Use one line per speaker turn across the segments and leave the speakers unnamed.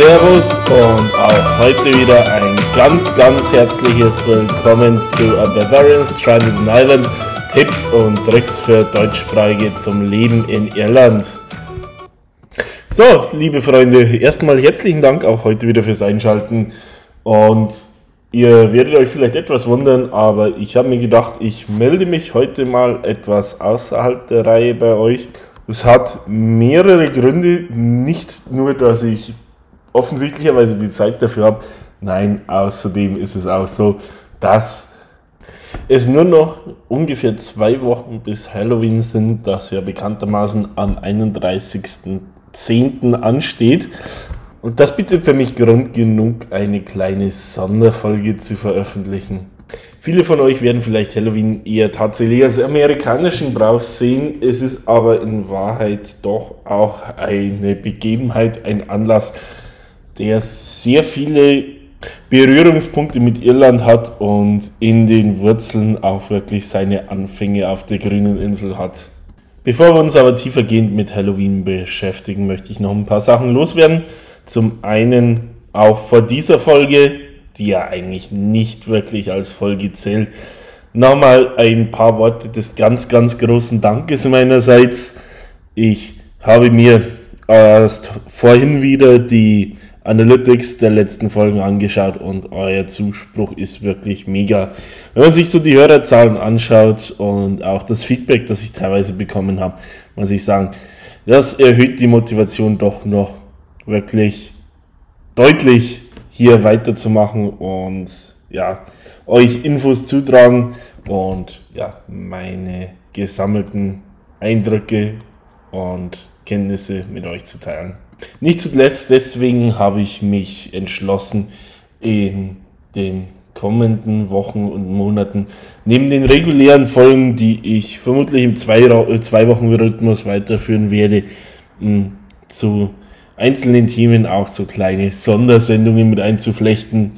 Servus und auch heute wieder ein ganz, ganz herzliches Willkommen zu A Bavarian Stranded in Ireland. Tipps und Tricks für Deutschsprachige zum Leben in Irland. So, liebe Freunde, erstmal herzlichen Dank auch heute wieder fürs Einschalten. Und ihr werdet euch vielleicht etwas wundern, aber ich habe mir gedacht, ich melde mich heute mal etwas außerhalb der Reihe bei euch. Es hat mehrere Gründe, nicht nur, dass ich offensichtlicherweise die Zeit dafür habe. Nein, außerdem ist es auch so, dass es nur noch ungefähr zwei Wochen bis Halloween sind, das ja bekanntermaßen am 31.10. ansteht. Und das bietet für mich Grund genug, eine kleine Sonderfolge zu veröffentlichen. Viele von euch werden vielleicht Halloween eher tatsächlich als amerikanischen Brauch sehen. Es ist aber in Wahrheit doch auch eine Begebenheit, ein Anlass, der sehr viele Berührungspunkte mit Irland hat und in den Wurzeln auch wirklich seine Anfänge auf der grünen Insel hat. Bevor wir uns aber tiefergehend mit Halloween beschäftigen, möchte ich noch ein paar Sachen loswerden. Zum einen auch vor dieser Folge, die ja eigentlich nicht wirklich als Folge zählt, nochmal ein paar Worte des ganz, ganz großen Dankes meinerseits. Ich habe mir erst vorhin wieder die Analytics der letzten Folgen angeschaut und euer Zuspruch ist wirklich mega. Wenn man sich so die Hörerzahlen anschaut und auch das Feedback, das ich teilweise bekommen habe, muss ich sagen, das erhöht die Motivation doch noch wirklich deutlich hier weiterzumachen und ja, euch Infos zutragen und ja, meine gesammelten Eindrücke und Kenntnisse mit euch zu teilen. Nicht zuletzt deswegen habe ich mich entschlossen, in den kommenden Wochen und Monaten neben den regulären Folgen, die ich vermutlich im Zwei-Wochen-Rhythmus weiterführen werde, zu einzelnen Themen auch so kleine Sondersendungen mit einzuflechten.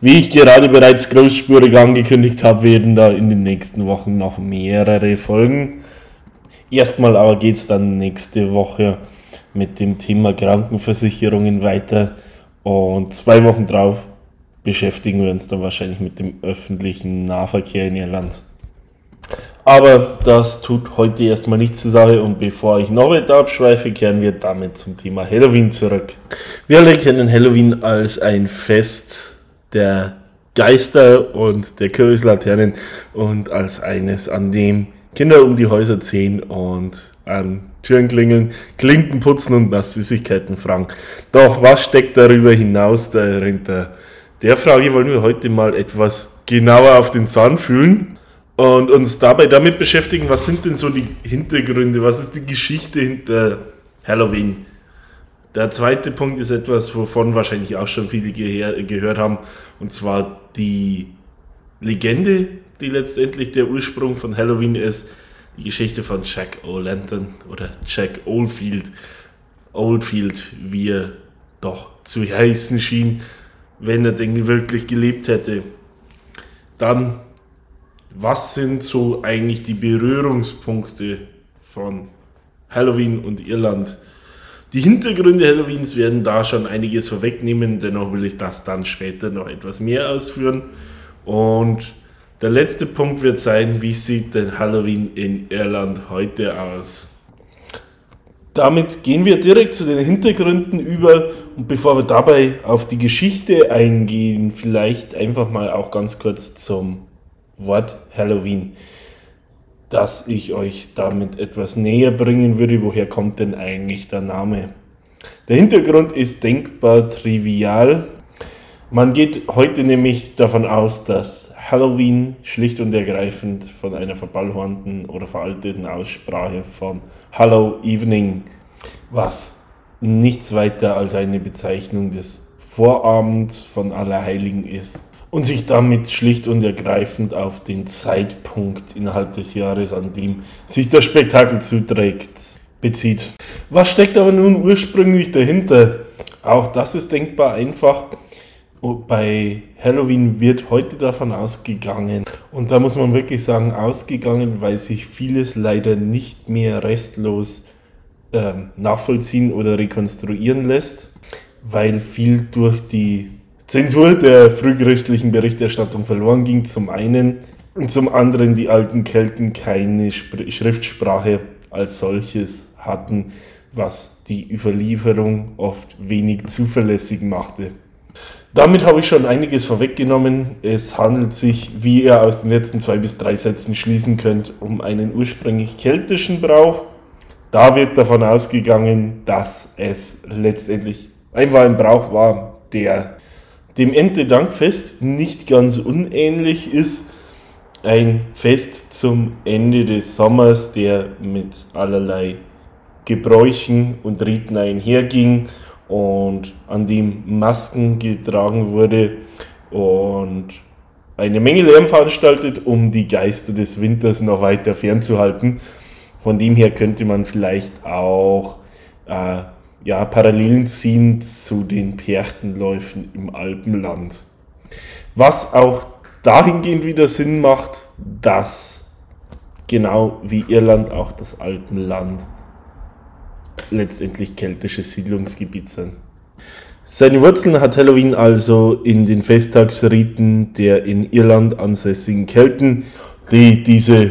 Wie ich gerade bereits großspurig angekündigt habe, werden da in den nächsten Wochen noch mehrere Folgen. Erstmal aber geht es dann nächste Woche mit dem Thema Krankenversicherungen weiter. Und zwei Wochen drauf beschäftigen wir uns dann wahrscheinlich mit dem öffentlichen Nahverkehr in Irland. Aber das tut heute erstmal nichts zur Sache und bevor ich noch weiter abschweife, kehren wir damit zum Thema Halloween zurück. Wir alle kennen Halloween als ein Fest der Geister und der Kircheslaternen und als eines, an dem Kinder um die Häuser ziehen und an Türen klingeln, Klinken putzen und nach Süßigkeiten fragen. Doch was steckt darüber hinaus dahinter? Der Frage wollen wir heute mal etwas genauer auf den Zahn fühlen und uns dabei damit beschäftigen, was sind denn so die Hintergründe, was ist die Geschichte hinter Halloween. Der zweite Punkt ist etwas, wovon wahrscheinlich auch schon viele gehört haben, und zwar die Legende, die letztendlich der Ursprung von Halloween ist die Geschichte von Jack O'Lantern oder Jack Oldfield, Oldfield, wie er doch zu heißen schien, wenn er denn wirklich gelebt hätte. Dann, was sind so eigentlich die Berührungspunkte von Halloween und Irland? Die Hintergründe Halloweens werden da schon einiges vorwegnehmen, dennoch will ich das dann später noch etwas mehr ausführen. Und der letzte Punkt wird sein, wie sieht denn Halloween in Irland heute aus? Damit gehen wir direkt zu den Hintergründen über und bevor wir dabei auf die Geschichte eingehen, vielleicht einfach mal auch ganz kurz zum Wort Halloween, dass ich euch damit etwas näher bringen würde. Woher kommt denn eigentlich der Name? Der Hintergrund ist denkbar trivial. Man geht heute nämlich davon aus, dass Halloween schlicht und ergreifend von einer verballhornten oder veralteten Aussprache von Hallow Evening, was nichts weiter als eine Bezeichnung des Vorabends von Allerheiligen ist und sich damit schlicht und ergreifend auf den Zeitpunkt innerhalb des Jahres, an dem sich das Spektakel zuträgt, bezieht. Was steckt aber nun ursprünglich dahinter? Auch das ist denkbar einfach bei Halloween wird heute davon ausgegangen, und da muss man wirklich sagen, ausgegangen, weil sich vieles leider nicht mehr restlos ähm, nachvollziehen oder rekonstruieren lässt. weil viel durch die Zensur der frühchristlichen Berichterstattung verloren ging, zum einen, und zum anderen die alten Kelten keine Schriftsprache als solches hatten, was die Überlieferung oft wenig zuverlässig machte. Damit habe ich schon einiges vorweggenommen. Es handelt sich, wie ihr aus den letzten zwei bis drei Sätzen schließen könnt, um einen ursprünglich keltischen Brauch. Da wird davon ausgegangen, dass es letztendlich einfach ein Brauch war, der dem Erntedankfest nicht ganz unähnlich ist. Ein Fest zum Ende des Sommers, der mit allerlei Gebräuchen und Riten einherging und an dem Masken getragen wurde und eine Menge Lärm veranstaltet, um die Geister des Winters noch weiter fernzuhalten. Von dem her könnte man vielleicht auch äh, ja, Parallelen ziehen zu den Perchtenläufen im Alpenland. Was auch dahingehend wieder Sinn macht, dass genau wie Irland auch das Alpenland letztendlich keltische Siedlungsgebiet sind. Seine Wurzeln hat Halloween also in den Festtagsriten der in Irland ansässigen Kelten, die diese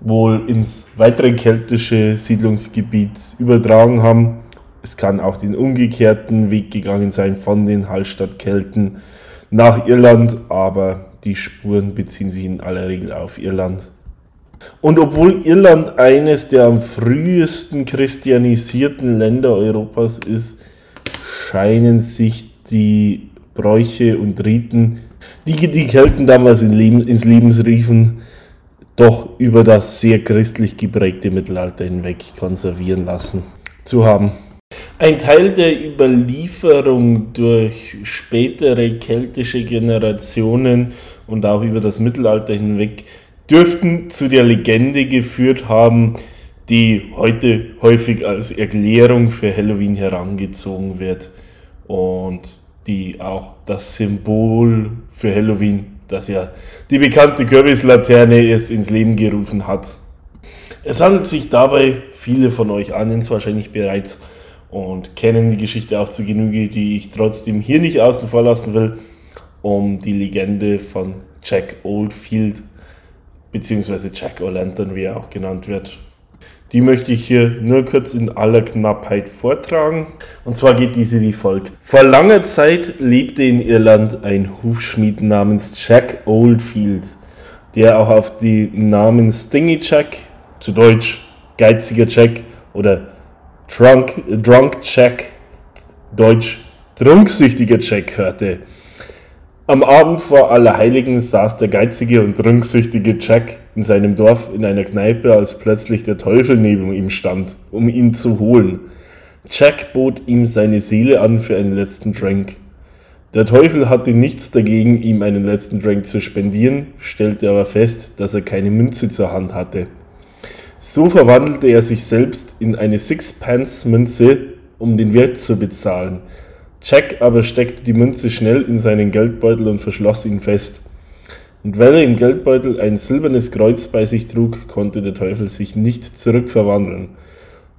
wohl ins weitere keltische Siedlungsgebiet übertragen haben. Es kann auch den umgekehrten Weg gegangen sein von den Hallstattkelten nach Irland, aber die Spuren beziehen sich in aller Regel auf Irland. Und obwohl Irland eines der am frühesten christianisierten Länder Europas ist, scheinen sich die Bräuche und Riten, die die Kelten damals in Leben, ins Leben riefen, doch über das sehr christlich geprägte Mittelalter hinweg konservieren lassen zu haben. Ein Teil der Überlieferung durch spätere keltische Generationen und auch über das Mittelalter hinweg dürften zu der Legende geführt haben, die heute häufig als Erklärung für Halloween herangezogen wird und die auch das Symbol für Halloween, das ja die bekannte Kürbislaterne es ins Leben gerufen hat. Es handelt sich dabei, viele von euch ahnen es wahrscheinlich bereits und kennen die Geschichte auch zu Genüge, die ich trotzdem hier nicht außen vor lassen will, um die Legende von Jack Oldfield beziehungsweise Jack O'Lantern, wie er auch genannt wird. Die möchte ich hier nur kurz in aller Knappheit vortragen. Und zwar geht diese wie folgt. Vor langer Zeit lebte in Irland ein Hufschmied namens Jack Oldfield, der auch auf die Namen Stingy Jack, zu Deutsch geiziger Jack oder Drunk, Drunk Jack, Deutsch trunksüchtiger Jack hörte. Am Abend vor Allerheiligen saß der geizige und trunksüchtige Jack in seinem Dorf in einer Kneipe, als plötzlich der Teufel neben ihm stand, um ihn zu holen. Jack bot ihm seine Seele an für einen letzten Drink. Der Teufel hatte nichts dagegen, ihm einen letzten Drink zu spendieren, stellte aber fest, dass er keine Münze zur Hand hatte. So verwandelte er sich selbst in eine Sixpence-Münze, um den Wirt zu bezahlen. Jack aber steckte die Münze schnell in seinen Geldbeutel und verschloss ihn fest. Und weil er im Geldbeutel ein silbernes Kreuz bei sich trug, konnte der Teufel sich nicht zurückverwandeln.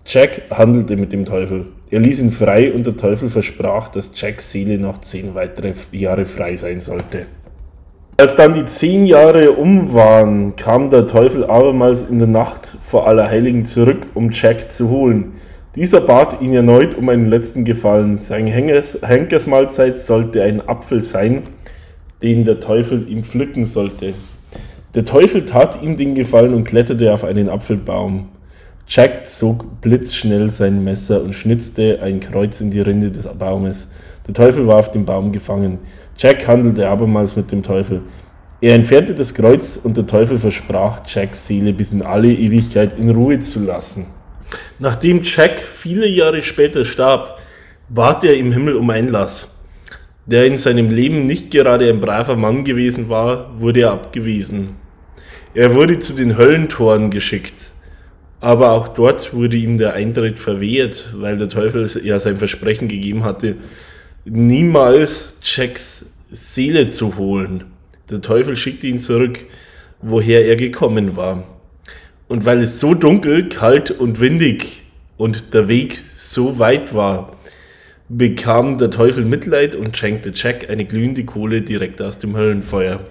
Jack handelte mit dem Teufel. Er ließ ihn frei und der Teufel versprach, dass Jacks Seele noch zehn weitere Jahre frei sein sollte. Als dann die zehn Jahre um waren, kam der Teufel abermals in der Nacht vor Allerheiligen zurück, um Jack zu holen. Dieser bat ihn erneut um einen letzten Gefallen. Seine Henkersmahlzeit sollte ein Apfel sein, den der Teufel ihm pflücken sollte. Der Teufel tat ihm den Gefallen und kletterte auf einen Apfelbaum. Jack zog blitzschnell sein Messer und schnitzte ein Kreuz in die Rinde des Baumes. Der Teufel war auf dem Baum gefangen. Jack handelte abermals mit dem Teufel. Er entfernte das Kreuz und der Teufel versprach, Jacks Seele bis in alle Ewigkeit in Ruhe zu lassen. Nachdem Jack viele Jahre später starb, bat er im Himmel um Einlass. Der in seinem Leben nicht gerade ein braver Mann gewesen war, wurde er abgewiesen. Er wurde zu den Höllentoren geschickt. Aber auch dort wurde ihm der Eintritt verwehrt, weil der Teufel ja sein Versprechen gegeben hatte, niemals Jacks Seele zu holen. Der Teufel schickte ihn zurück, woher er gekommen war. Und weil es so dunkel, kalt und windig und der Weg so weit war, bekam der Teufel Mitleid und schenkte Jack eine glühende Kohle direkt aus dem Höllenfeuer.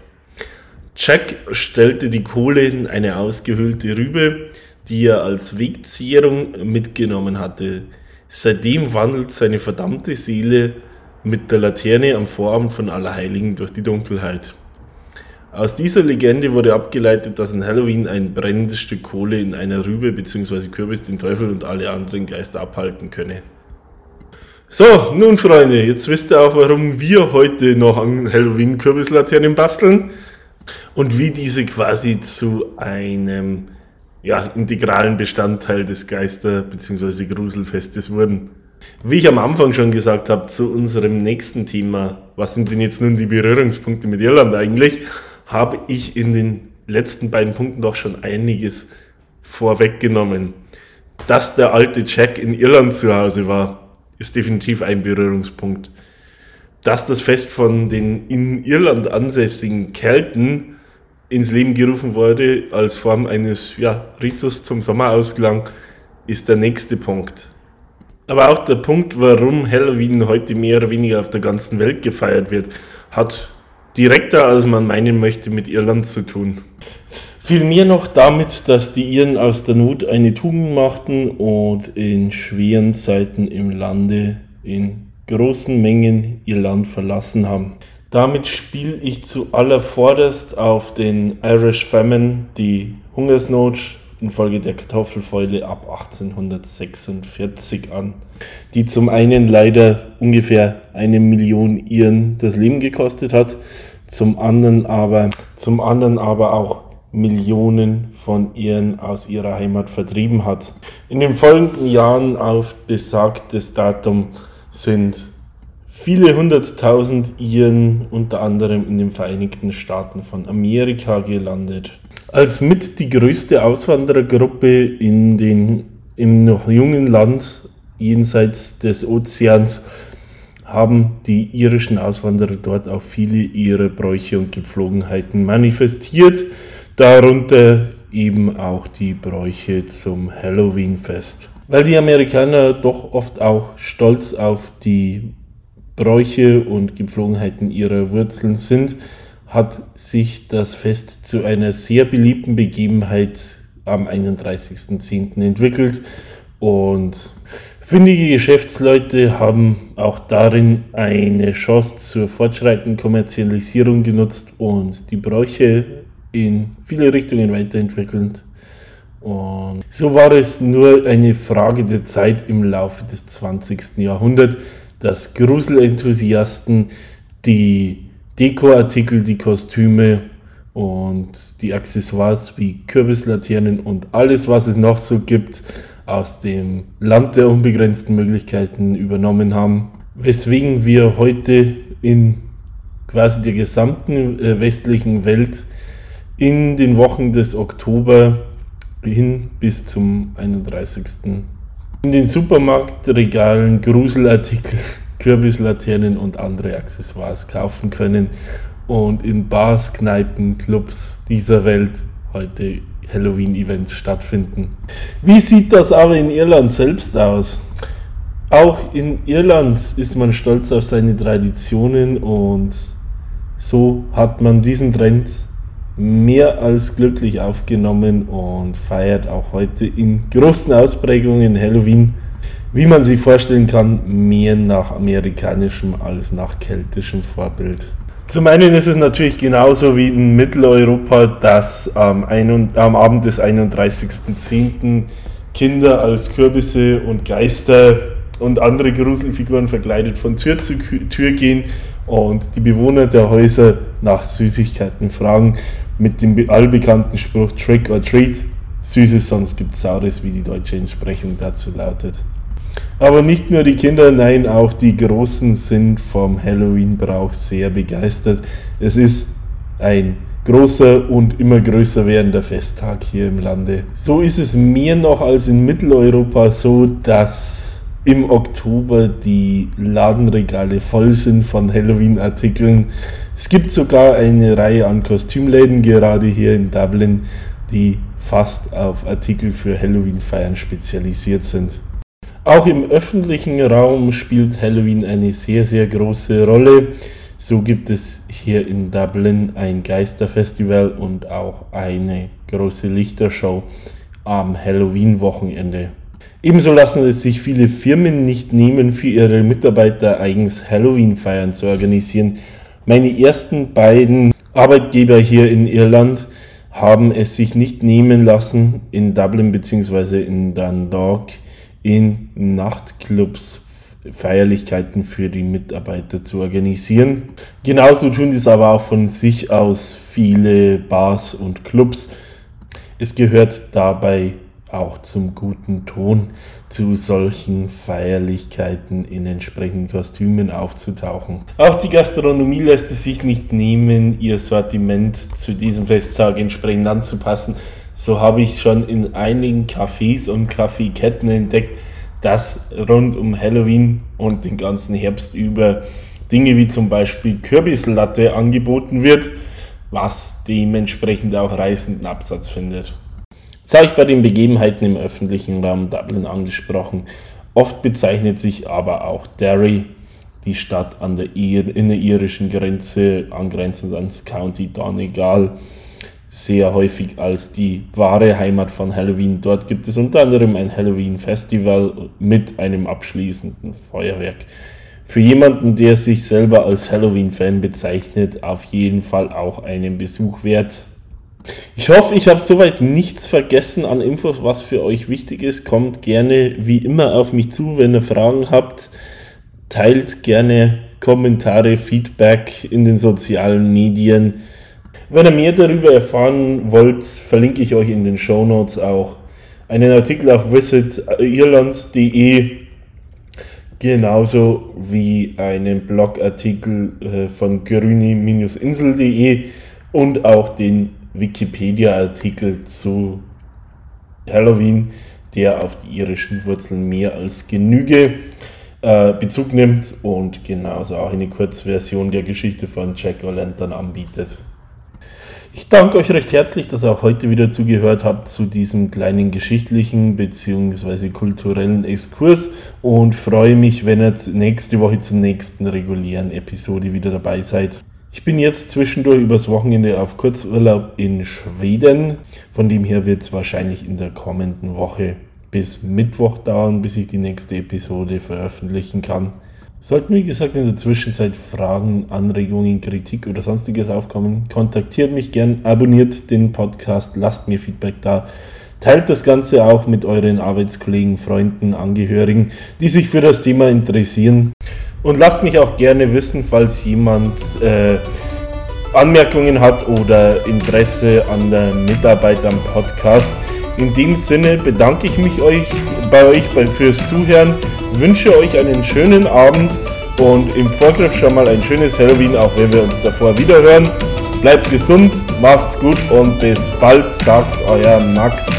Jack stellte die Kohle in eine ausgehöhlte Rübe, die er als Wegzehrung mitgenommen hatte. Seitdem wandelt seine verdammte Seele mit der Laterne am Vorabend von Allerheiligen durch die Dunkelheit. Aus dieser Legende wurde abgeleitet, dass an Halloween ein brennendes Stück Kohle in einer Rübe bzw. Kürbis den Teufel und alle anderen Geister abhalten könne. So, nun Freunde, jetzt wisst ihr auch, warum wir heute noch an Halloween Kürbislaternen basteln und wie diese quasi zu einem ja, integralen Bestandteil des Geister- bzw. Gruselfestes wurden. Wie ich am Anfang schon gesagt habe, zu unserem nächsten Thema, was sind denn jetzt nun die Berührungspunkte mit Irland eigentlich, habe ich in den letzten beiden Punkten doch schon einiges vorweggenommen. Dass der alte Jack in Irland zu Hause war, ist definitiv ein Berührungspunkt. Dass das Fest von den in Irland ansässigen Kelten ins Leben gerufen wurde als Form eines ja, Ritus zum Sommerausklang, ist der nächste Punkt. Aber auch der Punkt, warum Halloween heute mehr oder weniger auf der ganzen Welt gefeiert wird, hat direkter, als man meinen möchte, mit Irland zu tun. Vielmehr noch damit, dass die Iren aus der Not eine Tugend machten und in schweren Zeiten im Lande in großen Mengen ihr Land verlassen haben. Damit spiele ich zuallervorderst auf den Irish Famine, die Hungersnot infolge der Kartoffelfäule ab 1846 an, die zum einen leider ungefähr eine Million Iren das Leben gekostet hat, zum anderen aber, zum anderen aber auch Millionen von Iren aus ihrer Heimat vertrieben hat. In den folgenden Jahren auf besagtes Datum sind viele hunderttausend Iren unter anderem in den Vereinigten Staaten von Amerika gelandet. Als mit die größte Auswanderergruppe in den, im noch jungen Land jenseits des Ozeans haben die irischen Auswanderer dort auch viele ihrer Bräuche und Gepflogenheiten manifestiert, darunter eben auch die Bräuche zum Halloween-Fest. Weil die Amerikaner doch oft auch stolz auf die Bräuche und Gepflogenheiten ihrer Wurzeln sind, hat sich das Fest zu einer sehr beliebten Begebenheit am 31.10. entwickelt und Findige Geschäftsleute haben auch darin eine Chance zur fortschreitenden Kommerzialisierung genutzt und die Bräuche in viele Richtungen weiterentwickelt. Und so war es nur eine Frage der Zeit im Laufe des 20. Jahrhunderts, dass Gruselenthusiasten die Dekoartikel, die Kostüme und die Accessoires wie Kürbislaternen und alles, was es noch so gibt, aus dem Land der unbegrenzten Möglichkeiten übernommen haben, weswegen wir heute in quasi der gesamten äh, westlichen Welt in den Wochen des Oktober hin bis zum 31. in den Supermarktregalen Gruselartikel, Kürbislaternen und andere Accessoires kaufen können und in Bars, Kneipen, Clubs dieser Welt heute Halloween-Events stattfinden. Wie sieht das aber in Irland selbst aus? Auch in Irland ist man stolz auf seine Traditionen und so hat man diesen Trend mehr als glücklich aufgenommen und feiert auch heute in großen Ausprägungen Halloween, wie man sich vorstellen kann, mehr nach amerikanischem als nach keltischem Vorbild. Zum einen ist es natürlich genauso wie in Mitteleuropa, dass am, ein, am Abend des 31.10. Kinder als Kürbisse und Geister und andere Gruselfiguren verkleidet von Tür zu Tür gehen und die Bewohner der Häuser nach Süßigkeiten fragen mit dem allbekannten Spruch Trick or Treat. Süßes, sonst gibt's Saures, wie die deutsche Entsprechung dazu lautet. Aber nicht nur die Kinder, nein, auch die Großen sind vom Halloween-Brauch sehr begeistert. Es ist ein großer und immer größer werdender Festtag hier im Lande. So ist es mehr noch als in Mitteleuropa so, dass im Oktober die Ladenregale voll sind von Halloween-Artikeln. Es gibt sogar eine Reihe an Kostümläden, gerade hier in Dublin, die fast auf Artikel für Halloween-Feiern spezialisiert sind. Auch im öffentlichen Raum spielt Halloween eine sehr, sehr große Rolle. So gibt es hier in Dublin ein Geisterfestival und auch eine große Lichtershow am Halloween-Wochenende. Ebenso lassen es sich viele Firmen nicht nehmen, für ihre Mitarbeiter eigens Halloween-Feiern zu organisieren. Meine ersten beiden Arbeitgeber hier in Irland haben es sich nicht nehmen lassen, in Dublin bzw. in Dundalk in Nachtclubs Feierlichkeiten für die Mitarbeiter zu organisieren. Genauso tun dies aber auch von sich aus viele Bars und Clubs. Es gehört dabei auch zum guten Ton, zu solchen Feierlichkeiten in entsprechenden Kostümen aufzutauchen. Auch die Gastronomie lässt es sich nicht nehmen, ihr Sortiment zu diesem Festtag entsprechend anzupassen. So habe ich schon in einigen Cafés und Kaffeeketten entdeckt, dass rund um Halloween und den ganzen Herbst über Dinge wie zum Beispiel Kürbislatte angeboten wird, was dementsprechend auch reißenden Absatz findet. Das habe ich bei den Begebenheiten im öffentlichen Raum Dublin angesprochen. Oft bezeichnet sich aber auch Derry, die Stadt an der Ir in der irischen Grenze, angrenzend ans County Donegal, sehr häufig als die wahre Heimat von Halloween. Dort gibt es unter anderem ein Halloween-Festival mit einem abschließenden Feuerwerk. Für jemanden, der sich selber als Halloween-Fan bezeichnet, auf jeden Fall auch einen Besuch wert. Ich hoffe, ich habe soweit nichts vergessen an Infos, was für euch wichtig ist. Kommt gerne wie immer auf mich zu, wenn ihr Fragen habt. Teilt gerne Kommentare, Feedback in den sozialen Medien. Wenn ihr mehr darüber erfahren wollt, verlinke ich euch in den Show Notes auch einen Artikel auf visitirland.de, genauso wie einen Blogartikel äh, von grüni-insel.de und auch den Wikipedia-Artikel zu Halloween, der auf die irischen Wurzeln mehr als Genüge äh, Bezug nimmt und genauso auch eine Kurzversion der Geschichte von Jack O'Lantern anbietet. Ich danke euch recht herzlich, dass ihr auch heute wieder zugehört habt zu diesem kleinen geschichtlichen bzw. kulturellen Exkurs und freue mich, wenn ihr nächste Woche zur nächsten regulären Episode wieder dabei seid. Ich bin jetzt zwischendurch übers Wochenende auf Kurzurlaub in Schweden. Von dem her wird es wahrscheinlich in der kommenden Woche bis Mittwoch dauern, bis ich die nächste Episode veröffentlichen kann. Sollten, wie gesagt, in der Zwischenzeit Fragen, Anregungen, Kritik oder sonstiges aufkommen, kontaktiert mich gern, abonniert den Podcast, lasst mir Feedback da. Teilt das Ganze auch mit euren Arbeitskollegen, Freunden, Angehörigen, die sich für das Thema interessieren. Und lasst mich auch gerne wissen, falls jemand äh, Anmerkungen hat oder Interesse an der Mitarbeit am Podcast. In dem Sinne bedanke ich mich euch, bei euch fürs Zuhören, wünsche euch einen schönen Abend und im Vorgriff schon mal ein schönes Halloween, auch wenn wir uns davor wieder hören. Bleibt gesund, macht's gut und bis bald, sagt euer Max.